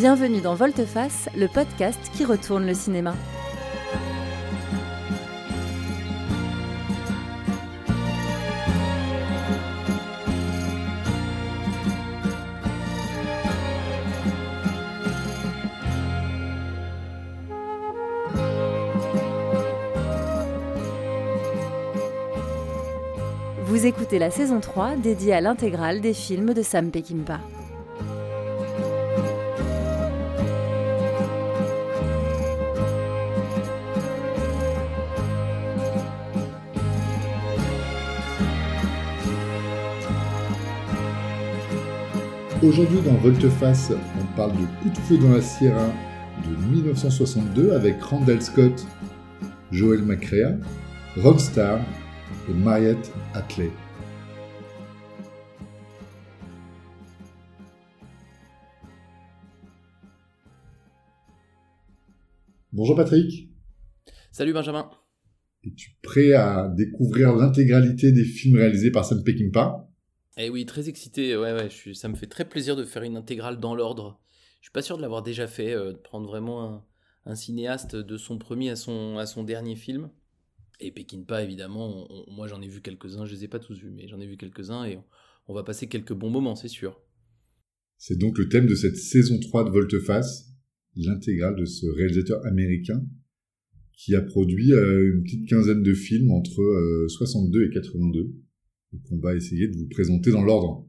Bienvenue dans Volteface, le podcast qui retourne le cinéma. Vous écoutez la saison 3 dédiée à l'intégrale des films de Sam Peckinpah. Aujourd'hui dans Volteface, on parle de Coup de feu dans la Sierra de 1962 avec Randall Scott, Joel McCrea, Rockstar et Mariette Atley. Bonjour Patrick. Salut Benjamin. Es-tu prêt à découvrir l'intégralité des films réalisés par Sam Peckinpah? Eh oui, très excité. Ouais, ouais, ça me fait très plaisir de faire une intégrale dans l'ordre. Je suis pas sûr de l'avoir déjà fait, euh, de prendre vraiment un, cinéaste de son premier à son, à son dernier film. Et Peckinpah, évidemment, moi j'en ai vu quelques-uns, je les ai pas tous vus, mais j'en ai vu quelques-uns et on, va passer quelques bons moments, c'est sûr. C'est donc le thème de cette saison 3 de Volteface, l'intégrale de ce réalisateur américain qui a produit euh, une petite quinzaine de films entre 62 euh, et 82 et qu'on va essayer de vous présenter dans l'ordre.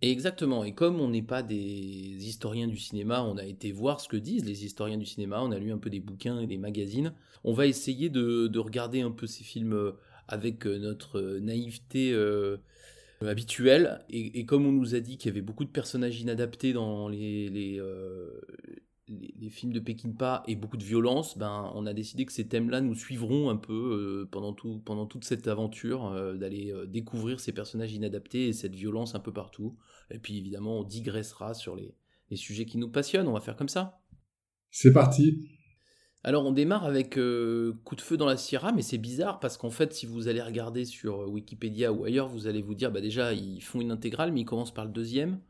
Exactement, et comme on n'est pas des historiens du cinéma, on a été voir ce que disent les historiens du cinéma, on a lu un peu des bouquins et des magazines, on va essayer de, regarder un peu ces films euh, avec euh, notre euh, naïveté habituelle, et, comme on nous a dit qu'il y avait beaucoup de personnages inadaptés dans les, les, films de Peckinpah et beaucoup de violence, ben, on a décidé que ces thèmes-là nous suivront un peu pendant, tout, pendant toute cette aventure, d'aller découvrir ces personnages inadaptés et cette violence un peu partout. Et puis évidemment, on digressera sur les, sujets qui nous passionnent. On va faire comme ça. C'est parti. Alors on démarre avec euh, Coup de feu dans la Sierra, mais c'est bizarre parce qu'en fait, si vous allez regarder sur Wikipédia ou ailleurs, vous allez vous dire, bah déjà, ils font une intégrale, mais ils commencent par le deuxième.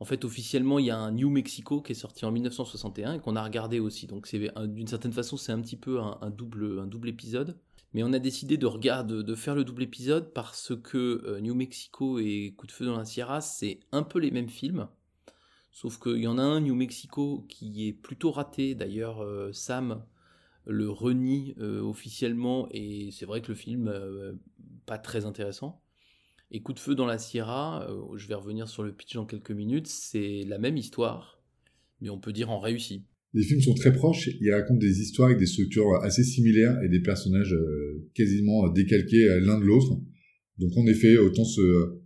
En fait, officiellement, il y a un New Mexico qui est sorti en 1961 et qu'on a regardé aussi. Donc, c'est d'une certaine façon, c'est un petit peu un, double, un double épisode. Mais on a décidé de, regarder, de faire le double épisode parce que euh, New Mexico et Coup de feu dans la Sierra, c'est un peu les mêmes films. Sauf qu'il y en a un, New Mexico, qui est plutôt raté. D'ailleurs, euh, Sam le renie euh, officiellement et c'est vrai que le film, pas très intéressant. Et Coup de feu dans la Sierra, je vais revenir sur le pitch dans quelques minutes, c'est la même histoire, mais on peut dire en réussi. Les films sont très proches, ils racontent des histoires avec des structures assez similaires et des personnages euh, quasiment décalqués euh, l'un de l'autre. Donc en effet, autant se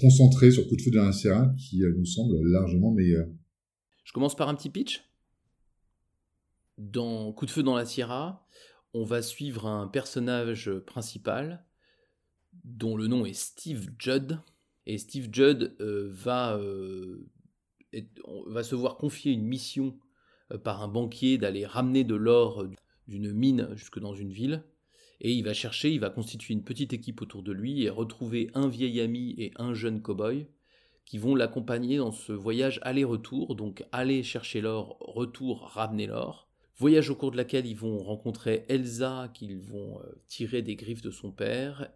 concentrer sur Coup de feu de la Sierra qui euh, nous semble largement meilleur. Je commence par un petit pitch. Dans Coup de feu dans la Sierra, on va suivre un personnage principal dont le nom est Steve Judd. Et Steve Judd va, va se voir confier une mission euh, par un banquier d'aller ramener de l'or euh, d'une mine jusque dans une ville. Et il va chercher, il va constituer une petite équipe autour de lui et retrouver un vieil ami et un jeune cow-boy qui vont l'accompagner dans ce voyage aller-retour, donc aller chercher l'or, retour, ramener l'or. Voyage au cours de laquelle ils vont rencontrer Elsa, qu'ils vont euh, tirer des griffes de son père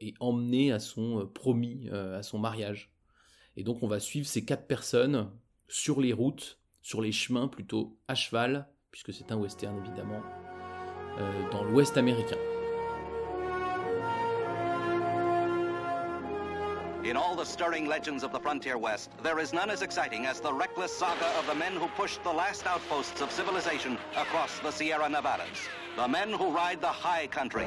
et emmener à son promis, à son mariage. Et donc on va suivre ces quatre personnes sur les routes sur les chemins plutôt à cheval, puisque c'est un western évidemment, euh, dans l'ouest américain. In all the stirring legends of the frontier west, there is none as exciting as the reckless saga of the men who pushed the last outposts of civilization across the Sierra Nevadas. The men who ride the high country.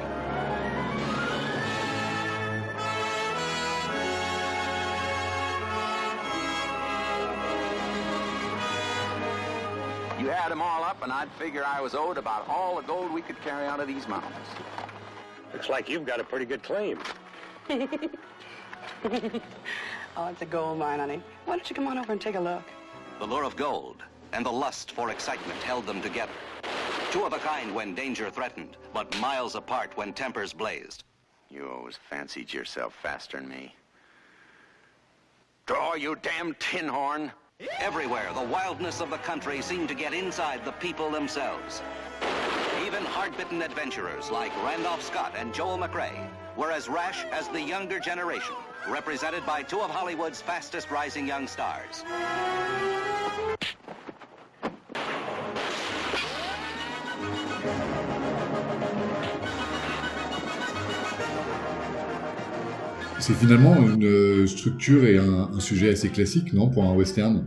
You add them all up, and I'd figure I was owed about all the gold we could carry out of these mountains. Looks like you've got a pretty good claim. oh, it's a gold mine, honey. Why don't you come on over and take a look? The lure of gold and the lust for excitement held them together. Two of a kind when danger threatened, but miles apart when tempers blazed. You always fancied yourself faster than me. Draw, you damn tin horn! Everywhere, the wildness of the country seemed to get inside the people themselves. Even hard-bitten adventurers like Randolph Scott and Joel McRae were as rash as the younger generation, represented by two of Hollywood's fastest rising young stars. C'est finalement une euh, structure et un, un sujet assez classique, non, pour un western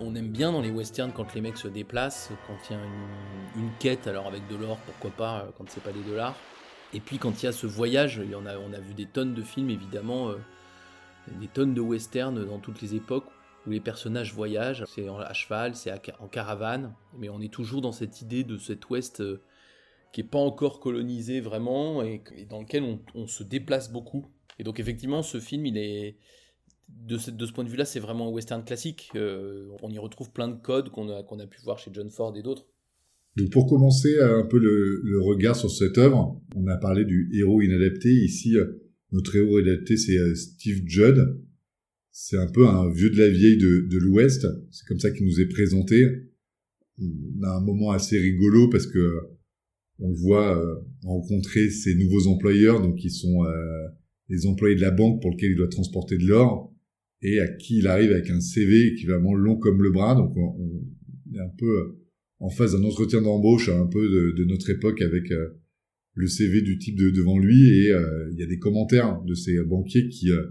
On aime bien dans les westerns quand les mecs se déplacent, quand il y a une, une quête, alors avec de l'or, pourquoi pas, euh, quand c'est pas des dollars. Et puis quand il y a ce voyage, il y en a, on a vu des tonnes de films évidemment, euh, des tonnes de westerns dans toutes les époques où les personnages voyagent. C'est à cheval, c'est en caravane, mais on est toujours dans cette idée de cet ouest euh, qui est pas encore colonisé vraiment et, dans lequel on, se déplace beaucoup. Et donc effectivement, ce film, il est de ce, point de vue-là, c'est vraiment un western classique. Euh, on y retrouve plein de codes qu'on a, pu voir chez John Ford et d'autres. Donc pour commencer euh, un peu le, regard sur cette œuvre, on a parlé du héros inadapté. Ici, notre héros inadapté, c'est euh, Steve Judd. C'est un peu un vieux de la vieille de, de l'Ouest. C'est comme ça qu'il nous est présenté. On a un moment assez rigolo parce que euh, on voit euh, rencontrer ses nouveaux employeurs, donc qui sont les employés de la banque pour lesquels il doit transporter de l'or et à qui il arrive avec un CV équivalent long comme le bras. Donc on, est un peu en face d'un entretien d'embauche un peu de, de notre époque avec le CV du type de, devant lui et euh, il y a des commentaires de ces banquiers qui euh,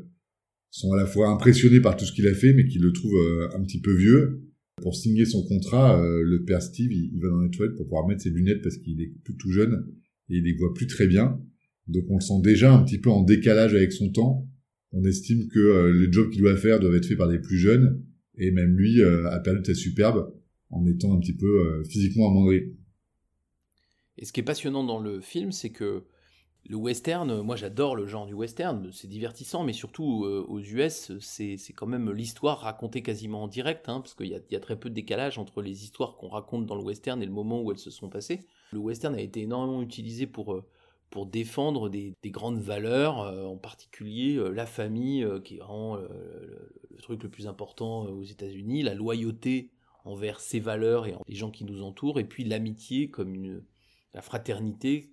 sont à la fois impressionnés par tout ce qu'il a fait mais qui le trouvent euh, un petit peu vieux. Pour signer son contrat, le père Steve, il, va dans les toilettes pour pouvoir mettre ses lunettes parce qu'il est plus tout jeune et il les voit plus très bien. Donc on le sent déjà un petit peu en décalage avec son temps. On estime que euh, le job qu'il doit faire doit être fait par des plus jeunes et même lui a perdu sa superbe en étant un petit peu physiquement amoindri. Et ce qui est passionnant dans le film, c'est que le western, moi j'adore le genre du western, c'est divertissant, mais surtout euh, aux US, c'est quand même l'histoire racontée quasiment en direct, hein, parce qu'il y, a- très peu de décalage entre les histoires qu'on raconte dans le western et le moment où elles se sont passées. Le western a été énormément utilisé pour, euh, pour défendre des, des grandes valeurs, euh, en particulier la famille, qui est vraiment le, truc le plus important aux États-Unis, la loyauté envers ses valeurs et les gens qui nous entourent, et puis l'amitié comme une, la fraternité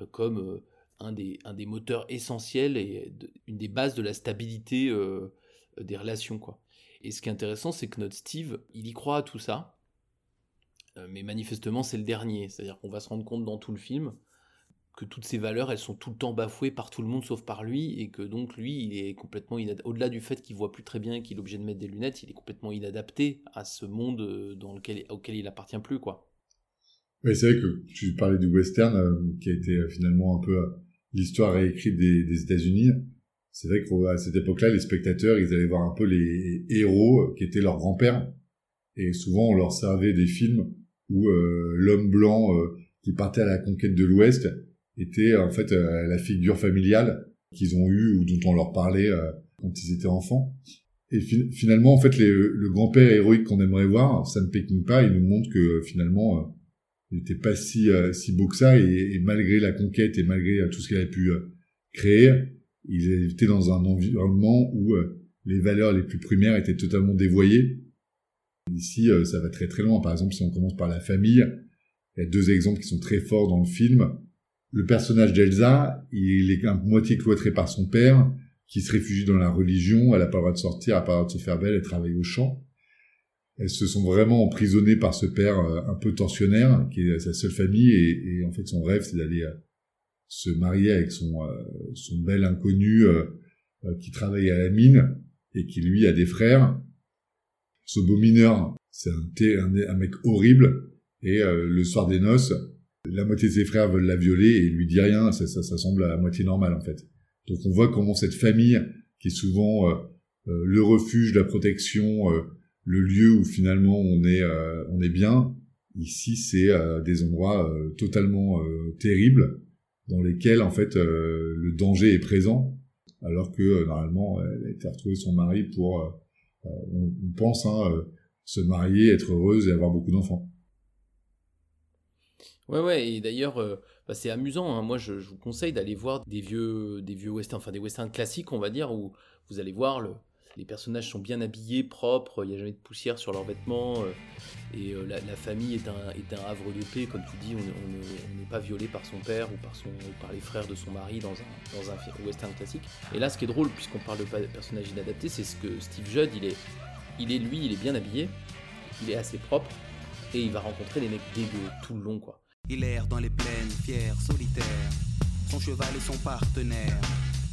euh, comme euh, un, des, un des moteurs essentiels et une des bases de la stabilité euh, des relations. Quoi. Et ce qui est intéressant, c'est que notre Steve, il y croit à tout ça, mais manifestement, c'est le dernier. C'est-à-dire qu'on va se rendre compte dans tout le film que toutes ces valeurs, elles sont tout le temps bafouées par tout le monde sauf par lui, et que donc lui, il est complètement inadapté. Au-delà du fait qu'il voit plus très bien et qu'il est obligé de mettre des lunettes, il est complètement inadapté à ce monde dans lequel, auquel il appartient plus, quoi. Oui, c'est vrai que tu parlais du western, euh, qui a été euh, finalement un peu euh, l'histoire réécrite des, États-Unis. C'est vrai qu'à cette époque-là, les spectateurs, ils allaient voir un peu les héros qui étaient leurs grands-pères. Et souvent, on leur servait des films où l'homme blanc qui partait à la conquête de l'Ouest était en fait la figure familiale qu'ils ont eue ou dont on leur parlait quand ils étaient enfants. Et fi- finalement, en fait, le grand-père héroïque qu'on aimerait voir, Sam Peckinpah, il nous montre que finalement, n'était pas si, euh, si beau que ça, et, et malgré la conquête et malgré euh, tout ce qu'il avait pu euh, créer, il était dans un environnement où les valeurs les plus primaires étaient totalement dévoyées. Ici, ça va très très loin. Par exemple, si on commence par la famille, il y a deux exemples qui sont très forts dans le film. Le personnage d'Elsa, il est à moitié cloîtré par son père, qui se réfugie dans la religion, elle n'a pas le droit de sortir, elle n'a pas le droit de se faire belle, elle travaille au champ. Elles se sont vraiment emprisonnées par ce père euh, un peu tortionnaire, qui est sa seule famille, et, en fait son rêve c'est d'aller euh, se marier avec son, euh, son bel inconnu qui travaille à la mine, et qui lui a des frères. Ce beau mineur, c'est un, mec horrible, et le soir des noces, la moitié de ses frères veulent la violer, et lui dit rien, ça, ça, semble à moitié normal en fait. Donc on voit comment cette famille, qui est souvent le refuge, la protection, le lieu où finalement on est, euh, on est bien, ici c'est euh, des endroits euh, totalement terribles, dans lesquels en fait le danger est présent, alors que normalement elle a été retrouvée son mari pour, on, pense, hein, se marier, être heureuse et avoir beaucoup d'enfants. Ouais, ouais, et d'ailleurs, bah, c'est amusant. hein. Moi, je, je vous conseille d'aller voir des vieux, des vieux westerns, enfin des westerns classiques, on va dire, où vous allez voir le, les personnages sont bien habillés, propres, il n'y a jamais de poussière sur leurs vêtements, et la, famille est un, havre de paix, comme tu dis, on n'est pas violé par son père ou par, les frères de son mari dans un, western classique. Et là, ce qui est drôle, puisqu'on parle de personnages inadaptés, c'est ce que Steve Judd, il est, il est lui, il est bien habillé, il est assez propre, et il va rencontrer des mecs dégueux tout le long, quoi. Il erre dans les plaines, fier, solitaire, son cheval est son partenaire.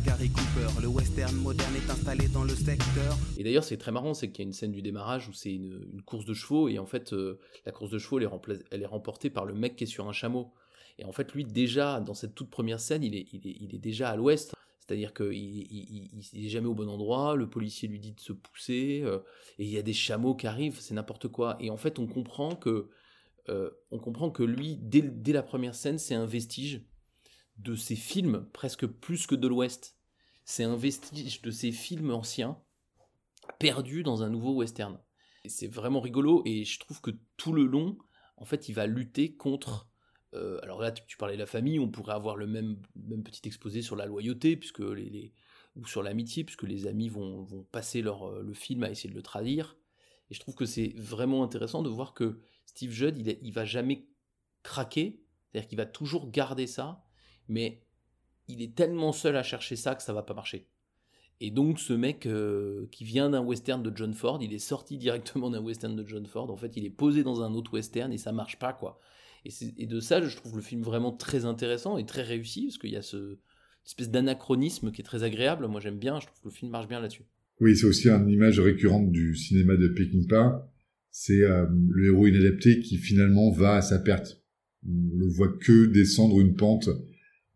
Gary Cooper. Le western moderne est installé dans le. Et d'ailleurs, c'est très marrant, c'est qu'il y a une scène du démarrage où c'est une, course de chevaux, et en fait, euh, la course de chevaux, elle est, remportée par le mec qui est sur un chameau. Et en fait, lui, déjà, dans cette toute première scène, il est, il il déjà à l'ouest. C'est-à-dire qu'il il, est jamais au bon endroit, le policier lui dit de se pousser, euh, et il y a des chameaux qui arrivent, c'est n'importe quoi. Et en fait, on comprend que, euh, on comprend que lui, dès la première scène, c'est un vestige de ces films, presque plus que de l'Ouest. C'est un vestige de ces films anciens, perdus dans un nouveau western. C'est vraiment rigolo, et je trouve que tout le long, en fait, il va lutter contre... Euh, alors là, tu, parlais de la famille, on pourrait avoir le même, petit exposé sur la loyauté, puisque les, ou sur l'amitié, puisque les amis vont, vont passer leur, euh, le film à essayer de le traduire. Et je trouve que c'est vraiment intéressant de voir que Steve Judd, il, il va jamais craquer, c'est-à-dire qu'il va toujours garder ça, mais il est tellement seul à chercher ça que ça va pas marcher. Et donc ce mec euh, qui vient d'un western de John Ford, il est sorti directement d'un western de John Ford, en fait il est posé dans un autre western et ça marche pas quoi. Et, de ça je trouve le film vraiment très intéressant et très réussi, parce qu'il y a ce espèce d'anachronisme qui est très agréable, moi j'aime bien, je trouve que le film marche bien là-dessus. Oui, c'est aussi une image récurrente du cinéma de Peckinpah, c'est euh, le héros inadapté qui finalement va à sa perte. On le voit que descendre une pente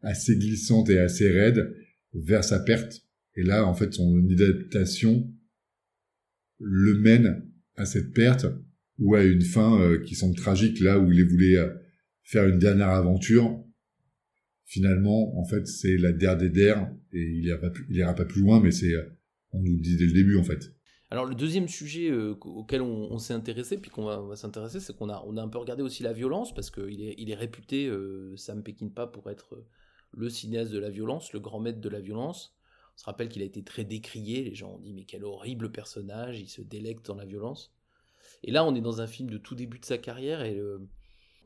assez glissante et assez raide vers sa perte. Et là, en fait, son adaptation le mène à cette perte ou à une fin euh, qui semble tragique là où il voulait euh, faire une dernière aventure. Finalement, en fait, c'est la der des der et il ira pas plus, loin, mais c'est, euh, on nous le dit dès le début en fait. Alors le deuxième sujet auquel on, s'est intéressé, puis qu'on va, s'intéresser, c'est qu'on a, on a un peu regardé aussi la violence, parce qu'il est, il est réputé, Sam Peckinpah, pour être le cinéaste de la violence, le grand maître de la violence. On se rappelle qu'il a été très décrié, les gens ont dit mais quel horrible personnage, il se délecte dans la violence. Et là on est dans un film de tout début de sa carrière et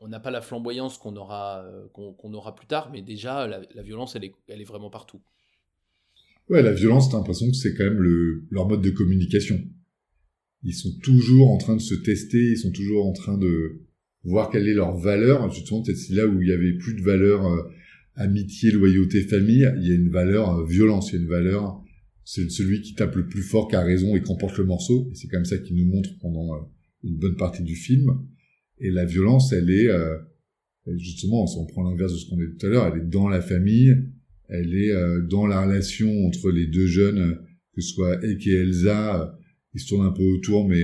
on n'a pas la flamboyance qu'on aura, euh, aura plus tard, mais déjà la, violence elle est, elle est vraiment partout. Ouais, la violence, t'as l'impression que c'est quand même leur mode de communication. Ils sont toujours en train de se tester, ils sont toujours en train de voir quelle est leur valeur. Justement, peut-être là où il y avait plus de valeur euh, amitié, loyauté, famille, il y a une valeur euh, violence, il y a une valeur, c'est celui qui tape le plus fort qui a raison et qu'emporte le morceau, et c'est comme ça qu'il nous montre pendant euh, une bonne partie du film. Et la violence, elle est, euh, justement, si on prend l'inverse de ce qu'on a dit tout à l'heure, elle est dans la famille, elle est dans la relation entre les deux jeunes, que ce soit Eck et Elsa, ils se tournent un peu autour, mais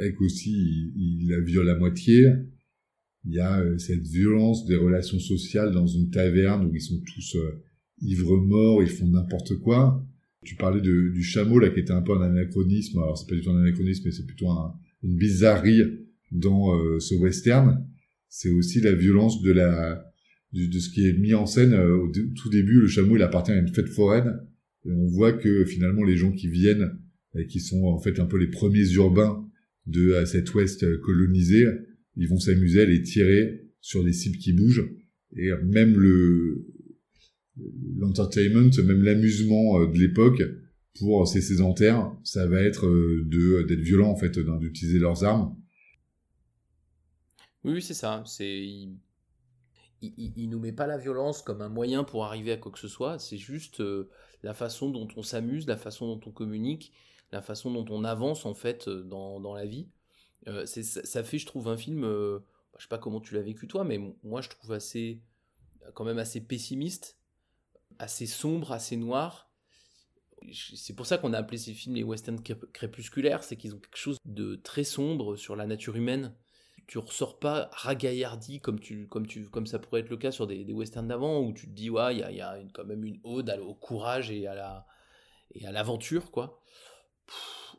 Eck aussi, il, il la viole à moitié il y a euh, cette violence des relations sociales dans une taverne où ils sont tous euh, ivres morts, ils font n'importe quoi. Tu parlais de, du chameau là qui était un peu un anachronisme. Alors c'est pas du tout un anachronisme, mais c'est plutôt une bizarrerie dans euh, ce western. C'est aussi la violence de la de, ce qui est mis en scène au tout début. Le chameau il appartient à une fête foraine et on voit que finalement les gens qui viennent et qui sont en fait un peu les premiers urbains de cet ouest colonisé ils vont s'amuser à les tirer sur des cibles qui bougent. Et même le l'entertainment, même l'amusement euh, de l'époque pour ces sédentaires, ça va être euh, de d'être violent en fait, d'utiliser leurs armes. Oui, c'est ça. C'est il, il, nous met pas la violence comme un moyen pour arriver à quoi que ce soit. C'est juste euh, la façon dont on s'amuse, la façon dont on communique, la façon dont on avance en fait dans, dans la vie. Euh, ça, fait, je trouve, un film. Euh, je sais pas comment tu l'as vécu toi, mais moi je trouve assez, quand même assez pessimiste, assez sombre, assez noir. C'est pour ça qu'on a appelé ces films les westerns crépusculaires, c'est qu'ils ont quelque chose de très sombre sur la nature humaine. Tu ressors pas ragaillardi comme, tu, comme, tu, comme ça pourrait être le cas sur des, westerns d'avant, où tu te dis, ouais, il y a, y a quand même une ode au courage et à la et à l'aventure, quoi.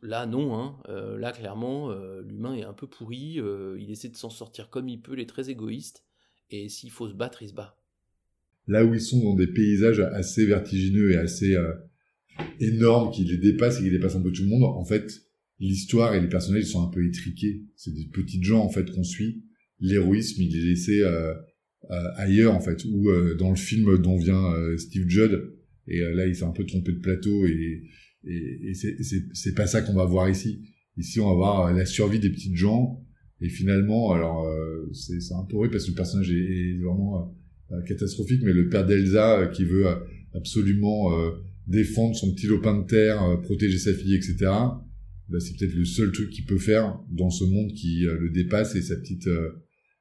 Là, non, hein. Euh, là, clairement, euh, l'humain est un peu pourri, il essaie de s'en sortir comme il peut, il est très égoïste, et s'il faut se battre, il se bat là où ils sont dans des paysages assez vertigineux et assez euh, énormes qui les dépassent et qui dépassent un peu tout le monde, en fait, l'histoire et les personnages sont un peu étriqués. C'est des petites gens en fait qu'on suit. L'héroïsme, il est laissé euh, euh, ailleurs en fait, ou dans le film dont vient Steve Judd. Et là, il s'est un peu trompé de plateau et, et, et c'est pas ça qu'on va voir ici. Ici, on va voir la survie des petites gens. Et finalement, alors c'est un peu horrible parce que le personnage est, vraiment euh, catastrophique, mais le père d'Elsa euh, qui veut euh, absolument défendre son petit lopin de terre, protéger sa fille, etc. Bah, c'est peut-être le seul truc qu'il peut faire dans ce monde qui le dépasse et sa petite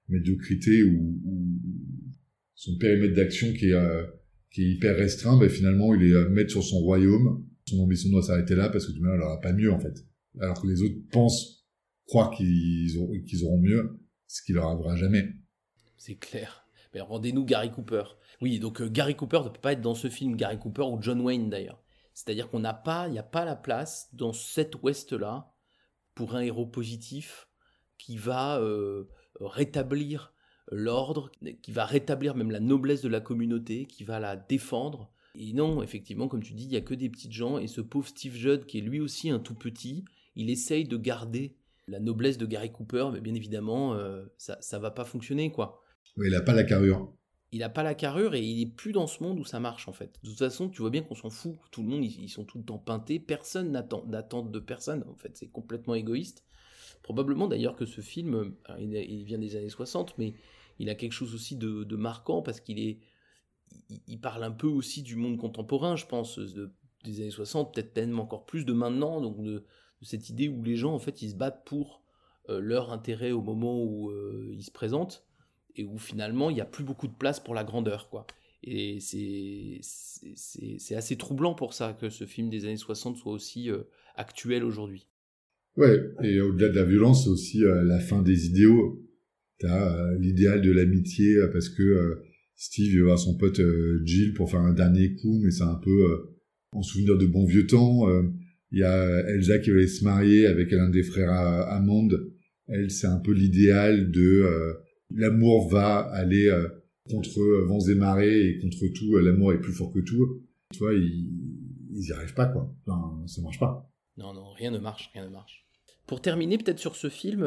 médiocrité ou, son périmètre d'action qui est qui est hyper restreint, bah, finalement il est maître sur son royaume. Son ambition doit s'arrêter là parce que mal il aura pas mieux en fait. Alors que les autres pensent croire qu'ils auront, auront mieux, ce qui leur arrivera jamais. C'est clair. Mais rendez-nous Gary Cooper. Oui, donc euh, Gary Cooper ne peut pas être dans ce film, Gary Cooper ou John Wayne d'ailleurs. C'est-à-dire qu'on n'a pas, il n'y a pas la place dans cet Ouest-là pour un héros positif qui va euh, rétablir l'ordre, qui va rétablir même la noblesse de la communauté, qui va la défendre. Et non, effectivement, comme tu dis, il n'y a que des petites gens, et ce pauvre Steve Judd, qui est lui aussi un tout petit, il essaye de garder la noblesse de Gary Cooper, mais bien évidemment, euh, ça ne va pas fonctionner, quoi il n'a pas la carrure. Il n'a pas la carrure et il est plus dans ce monde où ça marche en fait. De toute façon, tu vois bien qu'on s'en fout. Tout le monde, ils, sont tout le temps peintés. Personne n'attend d'attente de personne. En fait, c'est complètement égoïste. Probablement d'ailleurs que ce film, il, vient des années 60, mais il a quelque chose aussi de, marquant parce qu'il est, il, parle un peu aussi du monde contemporain, je pense, des années 60, peut-être même encore plus de maintenant, donc de, cette idée où les gens en fait ils se battent pour euh, leur intérêt au moment où euh, ils se présentent et où finalement il n'y a plus beaucoup de place pour la grandeur quoi. Et c'est assez troublant pour ça que ce film des années 60 soit aussi euh, actuel aujourd'hui. Ouais, et au-delà de la violence, c'est aussi euh, la fin des idéaux. T'as euh, l'idéal de l'amitié parce que Steve veut voir son pote Jill pour faire un dernier coup, mais c'est un peu en souvenir de bons vieux temps. Il y a Elsa qui va aller se marier avec l'un des frères Hammond. Elle, c'est un peu l'idéal de l'amour va aller euh, contre euh, vents et marées et contre tout, euh, l'amour est plus fort que tout. Tu vois, ils, ils y arrivent pas, quoi. Enfin, ça marche pas. Non, non, rien ne marche, rien ne marche. Pour terminer, peut-être sur ce film,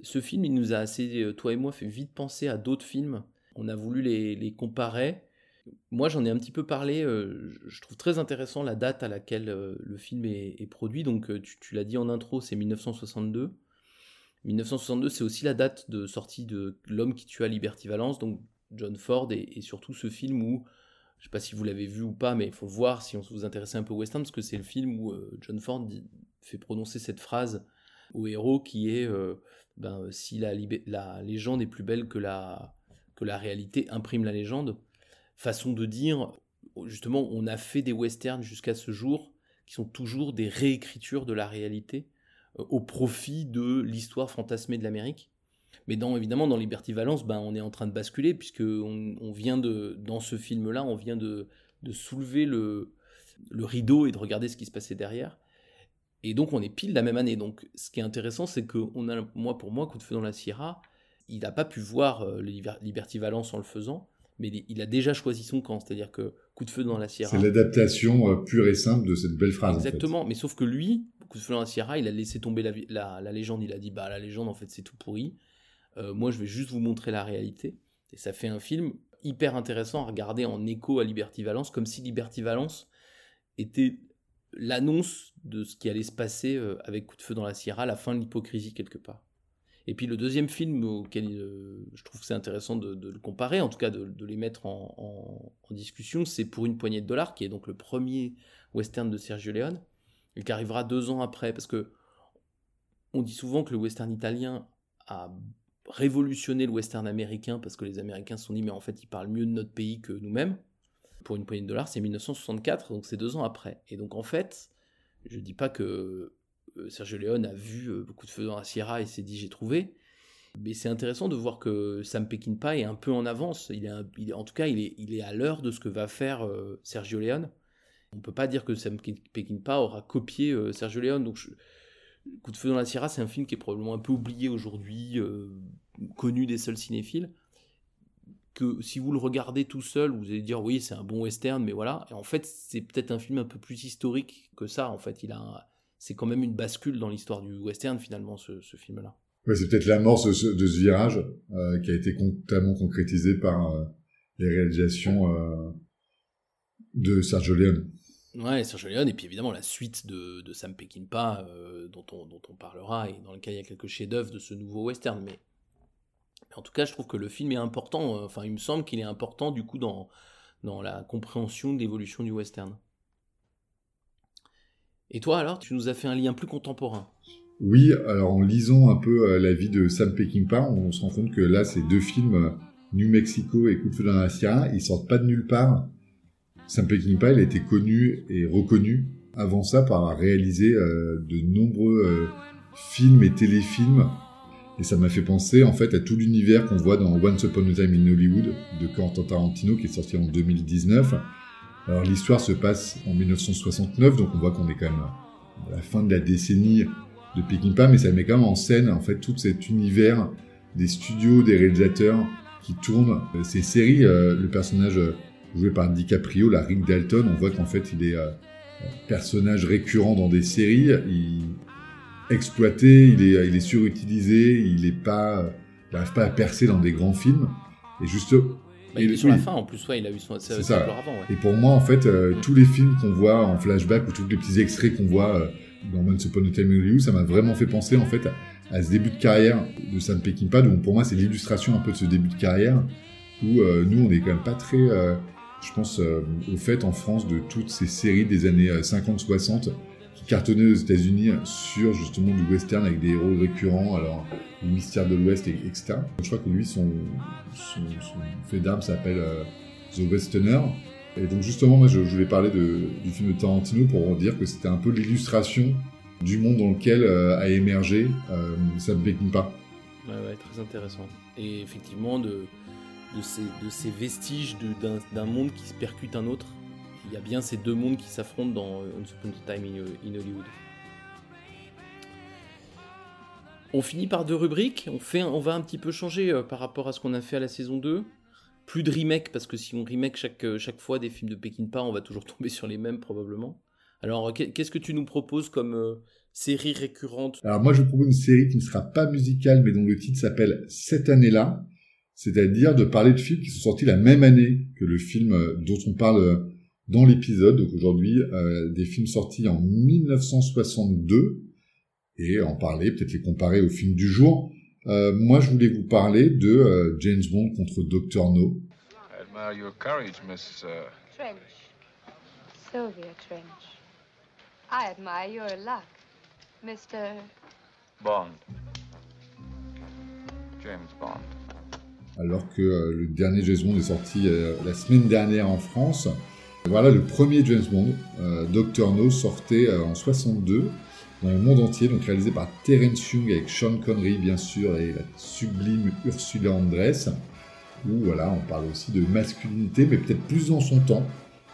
ce film, il nous a assez, toi et moi, fait vite penser à d'autres films. On a voulu les, les comparer. Moi, j'en ai un petit peu parlé. je trouve très intéressant la date à laquelle le film est, produit. Donc, tu, tu l'as dit en intro, c'est 1962. 1962, c'est aussi la date de sortie de L'homme qui tua Liberty Valence, donc John Ford, et, surtout ce film où, je ne sais pas si vous l'avez vu ou pas, mais il faut voir si on vous intéresse un peu au western, parce que c'est le film où euh, John Ford fait prononcer cette phrase au héros qui est euh, ben, si la, la, légende est plus belle que la, que la réalité, imprime la légende. Façon de dire, justement, on a fait des westerns jusqu'à ce jour qui sont toujours des réécritures de la réalité au profit de l'histoire fantasmée de l'Amérique. Mais dans, évidemment, dans Liberty Valence, ben, on est en train de basculer, puisque on, vient de, dans ce film-là, on vient de, de soulever le, le, rideau et de regarder ce qui se passait derrière. Et donc, on est pile la même année. Donc, ce qui est intéressant, c'est que on a, moi, pour moi, Coup de feu dans la Sierra, il n'a pas pu voir euh, Liberty Valence en le faisant, mais il a déjà choisi son camp. C'est-à-dire que Coup de feu dans la Sierra. C'est l'adaptation euh, pure et simple de cette belle phrase. Exactement, mais sauf que lui, coup de feu dans la Sierra, il a laissé tomber la, légende. Il a dit bah la légende en fait c'est tout pourri. Euh, moi je vais juste vous montrer la réalité. Et ça fait un film hyper intéressant à regarder en écho à Liberty Valence, comme si Liberty Valence était l'annonce de ce qui allait se passer avec Coup de feu dans la Sierra, la fin de l'hypocrisie quelque part. Et puis le deuxième film auquel euh, je trouve que c'est intéressant de, le comparer, en tout cas de, les mettre en, en discussion, c'est Pour une poignée de dollars, qui est donc le premier western de Sergio Leone et qui arrivera deux ans après, parce que on dit souvent que le western italien a révolutionné le western américain parce que les Américains se sont dit mais en fait ils parlent mieux de notre pays que nous-mêmes. pour une poignée de dollars, c'est 1964, donc c'est deux ans après. Et donc en fait, je dis pas que Sergio Leone a vu euh, beaucoup de feux dans la Sierra et s'est dit j'ai trouvé, mais c'est intéressant de voir que Sam Peckinpah est un peu en avance. Il est, en tout cas, il est, à l'heure de ce que va faire euh, Sergio Leone. On peut pas dire que Sam Peckinpah aura copié euh, Sergio Leone. Donc, Coup de feu dans la Sierra, c'est un film qui est probablement un peu oublié aujourd'hui, euh, connu des seuls cinéphiles. Que si vous le regardez tout seul, vous allez dire oui, c'est un bon western, mais voilà. Et en fait, c'est peut-être un film un peu plus historique que ça. En fait, il a, un- c'est quand même une bascule dans l'histoire du western finalement, ce, ce film-là. Ouais, c'est peut-être l'amorce de ce, de ce virage euh, qui a été totalement concrétisé par euh, les réalisations euh, de Sergio Leone. Ouais, Sergio Leone, et puis évidemment la suite de, de Sam Peckinpah, dont, on, dont on parlera, et dans lequel il y a quelques chefs-d'œuvre de ce nouveau western. Mais, en tout cas, je trouve que le film est important. Enfin, il me semble qu'il est important du coup dans, dans la compréhension de l'évolution du western. Et toi alors, tu nous as fait un lien plus contemporain. Oui, alors en lisant un peu euh, la vie de Sam Peckinpah, on se rend compte que là, ces deux films, euh, New Mexico et Coup de feu dans la Sierra, ils sortent pas de nulle part. Sam Peckinpah, il a été connu et reconnu avant ça par réaliser euh, de nombreux films et téléfilms. Et ça m'a fait penser en fait à tout l'univers qu'on voit dans Once Upon a Time in Hollywood de Quentin Tarantino qui est sorti en 2019. Alors l'histoire se passe en 1969, donc on voit qu'on est quand même à la fin de la décennie de Peckinpah, mais ça met quand même en scène en fait tout cet univers des studios, des réalisateurs qui tournent euh, ces séries. Euh, le personnage euh, joué par DiCaprio, la Rick Dalton, on voit qu'en fait il est personnage récurrent dans des séries, il exploité, il est, il est surutilisé, il est il n'arrive pas à percer dans des grands films. Et juste, Bah, il Et est sur oui. la fin en plus, ouais, il a eu son ça. avant. ouais. et pour moi, en fait, euh, tous les films qu'on voit en flashback ou tous les petits extraits qu'on voit euh, dans Once Upon a Time in Hollywood, ça m'a vraiment fait penser en fait à, à ce début de carrière de Sam Peckinpah. Donc pour moi, c'est l'illustration un peu de ce début de carrière où euh, nous, on est quand même pas très, je pense, au fait en France de toutes ces séries des années euh, 50-60 qui cartonnaient aux États-Unis sur justement du western avec des héros récurrents, alors le mystère de l'Ouest, et- etc. Je crois que lui, son, fait d'armes s'appelle euh, The Westerner. Et donc justement, moi, je, voulais parler du film de Tarantino pour dire que c'était un peu l'illustration du monde dans lequel euh, a émergé euh, Sam Peckinpah. Ouais, ouais, très intéressant. Et effectivement, de, de, ces, vestiges d'un monde qui se percute un autre, il y a bien ces deux mondes qui s'affrontent dans euh, Once Upon a Time in, in Hollywood. On finit par deux rubriques. On, fait, on va un petit peu changer euh, par rapport à ce qu'on a fait à la saison 2. Plus de remake, parce que si on remake chaque, euh, chaque fois des films de Peckinpah, on va toujours tomber sur les mêmes probablement. Alors, qu'est- qu'est-ce que tu nous proposes comme euh, série récurrente? Alors moi, je vous propose une série qui ne sera pas musicale, mais dont le titre s'appelle Cette année-là, c'est-à-dire de parler de films qui sont sortis la même année que le film euh, dont on parle euh, dans l'épisode. Donc aujourd'hui, euh, des films sortis en 1962, et en parler, peut-être les comparer aux films du jour. Euh, moi, je voulais vous parler de euh, James Bond contre Dr. No. I admire your courage, Miss. Uh, Trench. Sylvia Trench. I admire your luck, Mr. Bond. James Bond. alors que euh, le dernier James Bond est sorti euh, la semaine dernière en France. Voilà, le premier James Bond, euh, Dr. No, sortait euh, en 62 dans le monde entier, donc réalisé par Terence Young avec Sean Connery bien sûr et la sublime Ursula Andress, où voilà, on parle aussi de masculinité, mais peut-être plus dans son temps,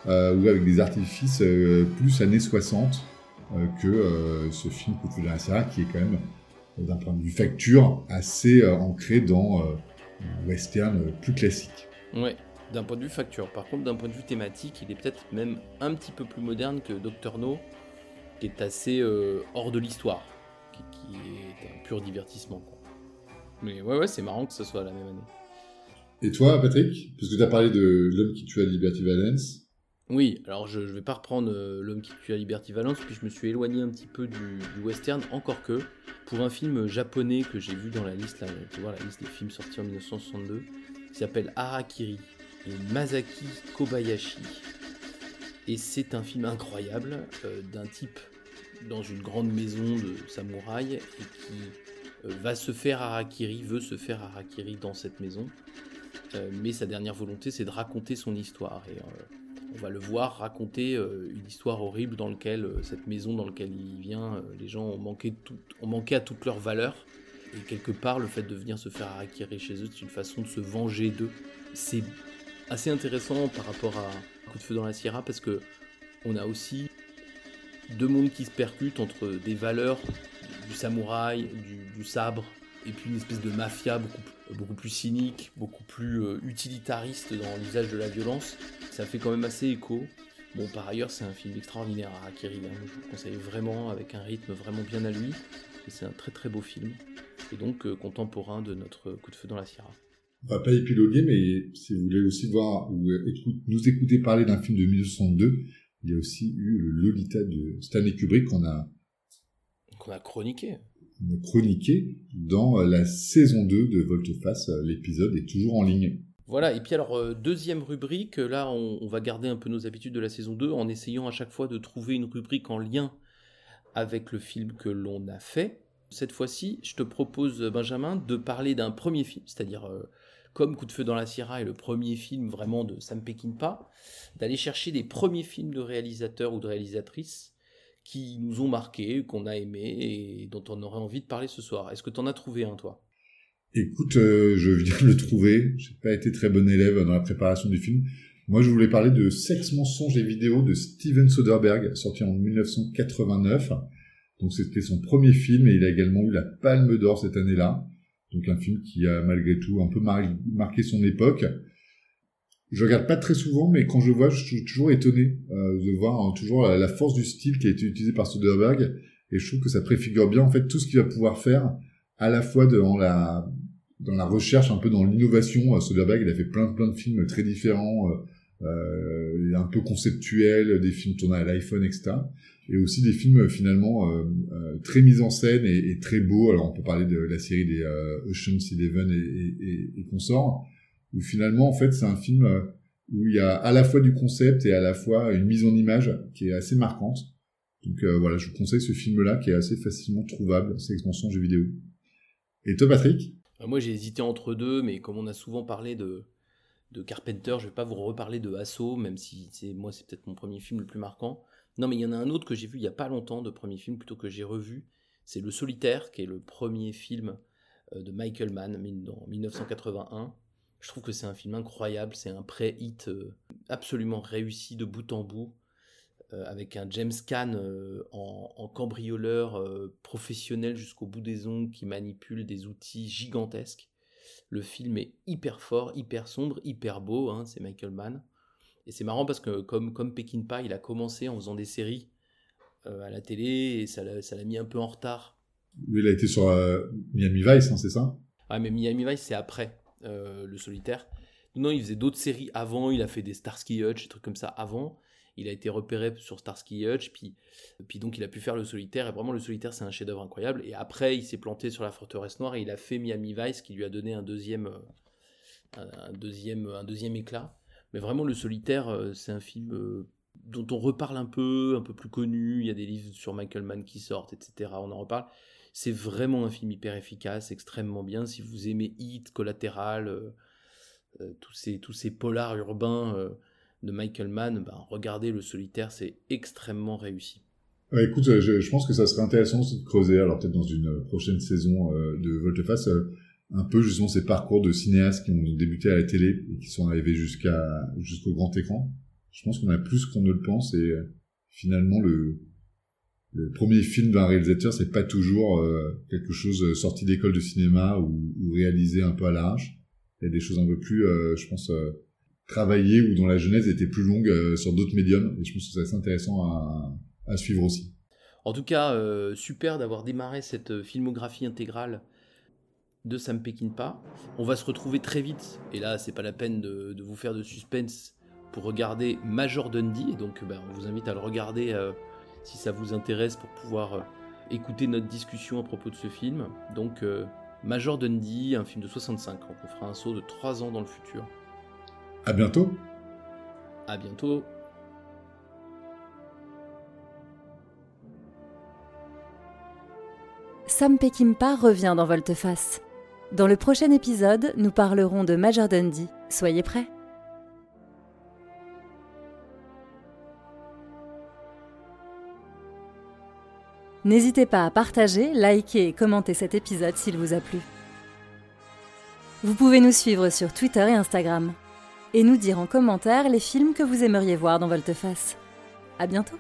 euh, ou avec des artifices euh, plus années 60 euh, que ce film Coup de la qui est quand même, d'un point de vue facture, assez ancré dans... un western plus classique. Ouais, d'un point de vue facture. Par contre, d'un point de vue thématique, il est peut-être même un petit peu plus moderne que Doctor No, qui est assez euh, hors de l'histoire, qui, qui est un pur divertissement. quoi. Mais ouais, ouais, c'est marrant que ce soit la même année. Et toi, Patrick Parce que tu as parlé de L'homme qui tue à Liberty Valence. Oui, alors je, je vais pas reprendre euh, L'homme qui tue à Liberty Valence, puis je me suis éloigné un petit peu du, du western, encore que pour un film japonais que j'ai vu dans la liste, là, tu vois, la liste des films sortis en 1962, qui s'appelle Harakiri, Masaki Kobayashi. Et c'est un film incroyable euh, d'un type dans une grande maison de samouraï et qui euh, va se faire Harakiri, veut se faire Harakiri dans cette maison. Euh, mais sa dernière volonté, c'est de raconter son histoire. Et, on va le voir raconter une histoire horrible dans laquelle cette maison dans laquelle il vient, les gens ont manqué, ont manqué à toutes leurs valeurs. Et quelque part, le fait de venir se faire acquérir chez eux, c'est une façon de se venger d'eux. C'est assez intéressant par rapport à Coup de feu dans la Sierra parce que on a aussi deux mondes qui se percutent entre des valeurs du samouraï, du, sabre, et puis une espèce de mafia beaucoup, beaucoup plus cynique, beaucoup plus euh, utilitariste dans l'usage de la violence. Ça fait quand même assez écho. Bon, par ailleurs, c'est un film extraordinaire à hein. Je vous le conseille vraiment avec un rythme vraiment bien à lui. C'est un très très beau film. Et donc euh, contemporain de notre coup de feu dans la Sierra. On va pas épiloguer, mais si vous voulez aussi voir ou écoute- nous écouter parler d'un film de 1962, il y a aussi eu le Lolita de Stanley Kubrick qu'on a, Qu'on a chroniqué. qu'on a chroniqué dans la saison 2 de Volte-Face. L'épisode est toujours en ligne. Voilà, et puis alors, euh, deuxième rubrique, là on, on va garder un peu nos habitudes de la saison 2 en essayant à chaque fois de trouver une rubrique en lien avec le film que l'on a fait. Cette fois-ci, je te propose, Benjamin, de parler d'un premier film, c'est-à-dire euh, comme Coup de feu dans la Sierra est le premier film vraiment de Sam Peckinpah, d'aller chercher des premiers films de réalisateurs ou de réalisatrices qui nous ont marqués, qu'on a aimés et dont on aurait envie de parler ce soir. Est-ce que tu en as trouvé un, toi? Écoute, euh, je viens de le trouver. J'ai pas été très bon élève dans la préparation du film. Moi, je voulais parler de Sexe, mensonges et vidéos de Steven Soderbergh, sorti en 1989. Donc, c'était son premier film et il a également eu la Palme d'Or cette année-là. Donc, un film qui a malgré tout un peu mar- marqué son époque. Je regarde pas très souvent, mais quand je vois, je suis toujours étonné euh, de voir hein, toujours la, la force du style qui a été utilisé par Soderbergh. Et je trouve que ça préfigure bien en fait tout ce qu'il va pouvoir faire à la fois dans la dans la recherche, un peu dans l'innovation. Euh, Soderbergh, il a fait plein plein de films très différents, euh, euh, un peu conceptuels, des films tournés à l'iPhone, etc. Et aussi des films euh, finalement euh, euh, très mis en scène et, et très beaux. Alors on peut parler de la série des euh, Ocean's Eleven et, et, et, consorts, où finalement en fait c'est un film où il y a à la fois du concept et à la fois une mise en image qui est assez marquante. Donc euh, voilà, je vous conseille ce film-là qui est assez facilement trouvable, c'est extension jeux vidéo. Et toi Patrick? Moi, j'ai hésité entre deux, mais comme on a souvent parlé de, de Carpenter, je vais pas vous reparler de Assaut, même si c'est moi, c'est peut-être mon premier film le plus marquant. Non, mais il y en a un autre que j'ai vu il y a pas longtemps, de premier film plutôt que j'ai revu. C'est Le Solitaire, qui est le premier film euh, de Michael Mann en 1981. Je trouve que c'est un film incroyable, c'est un pré-hit euh, absolument réussi de bout en bout, euh, avec un James Caan en, cambrioleur professionnel jusqu'au bout des ongles qui manipule des outils gigantesques. Le film est hyper fort, hyper sombre, hyper beau, hein, c'est Michael Mann. Et c'est marrant parce que comme, comme Peckinpah, il a commencé en faisant des séries euh, à la télé et ça l'a ça l'a mis un peu en retard. Lui, il a été sur euh, Miami Vice, hein, c'est ça? Ouais, mais Miami Vice, c'est après euh, le solitaire. Non, il faisait d'autres séries avant. Il a fait des Starsky Hutch, des trucs comme ça avant. Il a été repéré sur Starsky Hutch, puis, donc il a pu faire le solitaire. Et vraiment, le solitaire, c'est un chef-d'œuvre incroyable. Et après, il s'est planté sur la forteresse noire et il a fait Miami Vice, qui lui a donné un deuxième, euh, un, deuxième, un deuxième éclat. Mais vraiment, le solitaire, euh, c'est un film euh, dont on reparle un peu, un peu plus connu. Il y a des livres sur Michael Mann qui sortent, etc. On en reparle. C'est vraiment un film hyper efficace, extrêmement bien. Si vous aimez Hit, Collatéral, euh, tous, ces, tous ces polars urbains de Michael Mann, ben, regardez Le Solitaire, c'est extrêmement réussi. Ouais, écoute, euh, je, pense que ça serait intéressant de creuser, alors peut-être dans une euh, prochaine saison euh, de Volteface, euh, un peu justement ces parcours de cinéastes qui ont débuté à la télé et qui sont arrivés jusqu'à jusqu'au grand écran. Je pense qu'on a plus qu'on ne le pense et finalement le, premier film d'un réalisateur, c'est pas toujours quelque chose sorti d'école de cinéma ou, ou réalisé un peu à l'arrache. Il y a des choses un peu plus, je pense, travaillées ou dont la genèse était plus longue euh, sur d'autres médiums. Et je pense que c'est assez intéressant à, suivre aussi. En tout cas, euh, super d'avoir démarré cette euh, filmographie intégrale de Sam Peckinpah. On va se retrouver très vite, et là, c'est pas la peine de, vous faire de suspense pour regarder Major Dundee. Et donc, ben, on vous invite à le regarder si ça vous intéresse pour pouvoir écouter notre discussion à propos de ce film. Donc, Major Dundee, un film de 65 ans. On fera un saut de 3 ans dans le futur. À bientôt. À bientôt. Sam Peckinpah revient dans Volteface. Dans le prochain épisode, nous parlerons de Major Dundee. Soyez prêts. N'hésitez pas à partager, liker et commenter cet épisode s'il vous a plu. Vous pouvez nous suivre sur Twitter et Instagram. Et nous dire en commentaire les films que vous aimeriez voir dans Volteface. À bientôt